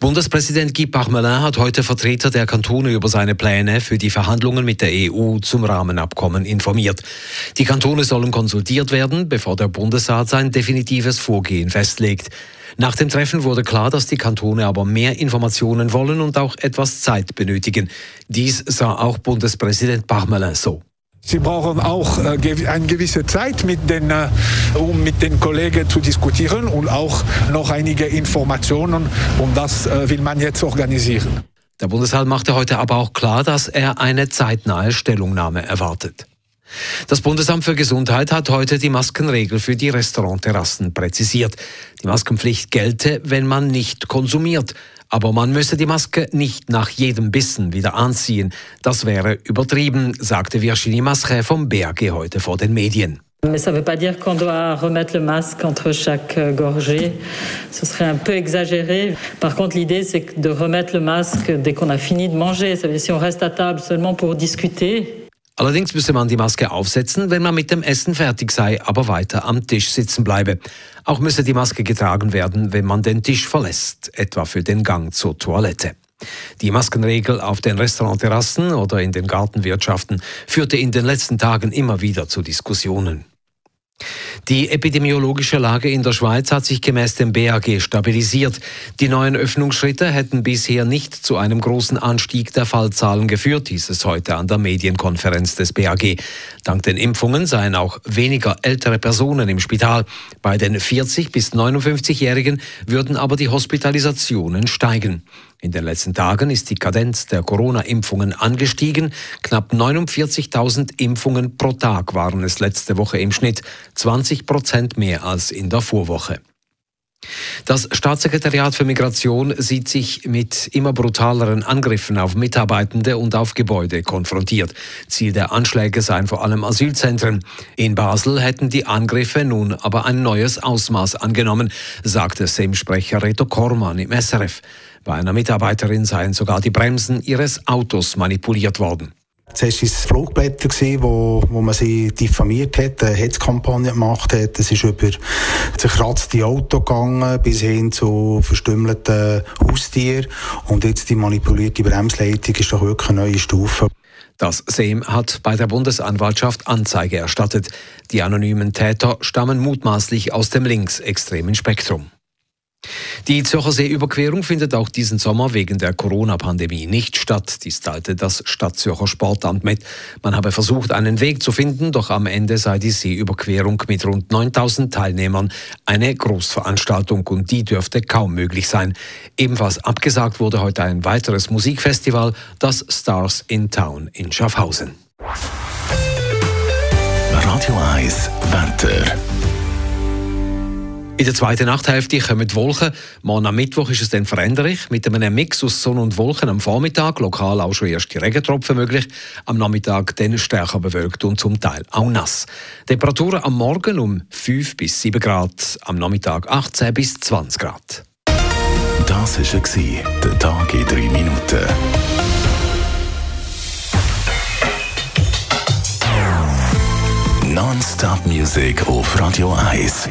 Bundespräsident Guy Parmelin hat heute Vertreter der Kantone über seine Pläne für die Verhandlungen mit der EU zum Rahmenabkommen informiert. Die Kantone sollen konsultiert werden, bevor der Bundesrat sein definitives Vorgehen festlegt. Nach dem Treffen wurde klar, dass die Kantone aber mehr Informationen wollen und auch etwas Zeit benötigen. Dies sah auch Bundespräsident Parmelin so. Sie brauchen auch äh, eine gewisse Zeit, mit den, äh, um mit den Kollegen zu diskutieren und auch noch einige Informationen. Und das äh, will man jetzt organisieren. Der Bundesrat machte heute aber auch klar, dass er eine zeitnahe Stellungnahme erwartet. Das Bundesamt für Gesundheit hat heute die Maskenregel für die Restaurantterrassen präzisiert. Die Maskenpflicht gelte, wenn man nicht konsumiert. Aber man müsse die Maske nicht nach jedem Bissen wieder anziehen. Das wäre übertrieben, sagte Virginie Masche vom BAG heute vor den Medien. Mais ça ne veut pas dire qu'on doit remettre le masque entre chaque euh, gorgée. Ce serait un peu exagéré. Par contre, l'idée, c'est de remettre le masque dès qu'on a fini de manger. Ça veut dire si on reste à table seulement pour discuter, Allerdings müsse man die Maske aufsetzen, wenn man mit dem Essen fertig sei, aber weiter am Tisch sitzen bleibe. Auch müsse die Maske getragen werden, wenn man den Tisch verlässt, etwa für den Gang zur Toilette. Die Maskenregel auf den Restaurantterrassen oder in den Gartenwirtschaften führte in den letzten Tagen immer wieder zu Diskussionen. Die epidemiologische Lage in der Schweiz hat sich gemäß dem BAG stabilisiert. Die neuen Öffnungsschritte hätten bisher nicht zu einem großen Anstieg der Fallzahlen geführt, hieß es heute an der Medienkonferenz des BAG. Dank den Impfungen seien auch weniger ältere Personen im Spital. Bei den 40 bis 59-Jährigen würden aber die Hospitalisationen steigen. In den letzten Tagen ist die Kadenz der Corona-Impfungen angestiegen. Knapp 49.000 Impfungen pro Tag waren es letzte Woche im Schnitt, 20 Prozent mehr als in der Vorwoche. Das Staatssekretariat für Migration sieht sich mit immer brutaleren Angriffen auf Mitarbeitende und auf Gebäude konfrontiert. Ziel der Anschläge seien vor allem Asylzentren. In Basel hätten die Angriffe nun aber ein neues Ausmaß angenommen, sagte SEM-Sprecher Reto Kormann im SRF. Bei einer Mitarbeiterin seien sogar die Bremsen ihres Autos manipuliert worden. Zuerst waren es Flugblätter, wo, wo man sie diffamiert hat, eine Hetzkampagne gemacht hat. Es ist über zerkratzte Auto gegangen, bis hin zu verstümmelten Haustieren. Und jetzt die manipulierte Bremsleitung ist doch wirklich eine neue Stufe. Das SEM hat bei der Bundesanwaltschaft Anzeige erstattet. Die anonymen Täter stammen mutmaßlich aus dem linksextremen Spektrum. Die Zürcher Seeüberquerung findet auch diesen Sommer wegen der Corona-Pandemie nicht statt. Dies teilte das Stadtzürcher Sportamt mit. Man habe versucht, einen Weg zu finden, doch am Ende sei die Seeüberquerung mit rund 9000 Teilnehmern eine Großveranstaltung und die dürfte kaum möglich sein. Ebenfalls abgesagt wurde heute ein weiteres Musikfestival, das Stars in Town in Schaffhausen. Radio 1, Wetter. In der zweiten Nachthälfte kommen die Wolken. Morgen am Mittwoch ist es dann veränderlich. Mit einem Mix aus Sonne und Wolken am Vormittag, lokal auch schon erste Regentropfen möglich. Am Nachmittag dann stärker bewölkt und zum Teil auch nass. Temperaturen am Morgen um 5 bis 7 Grad, am Nachmittag 18 bis 20 Grad. Das war der Tag in 3 Minuten. Non-Stop-Musik auf Radio 1.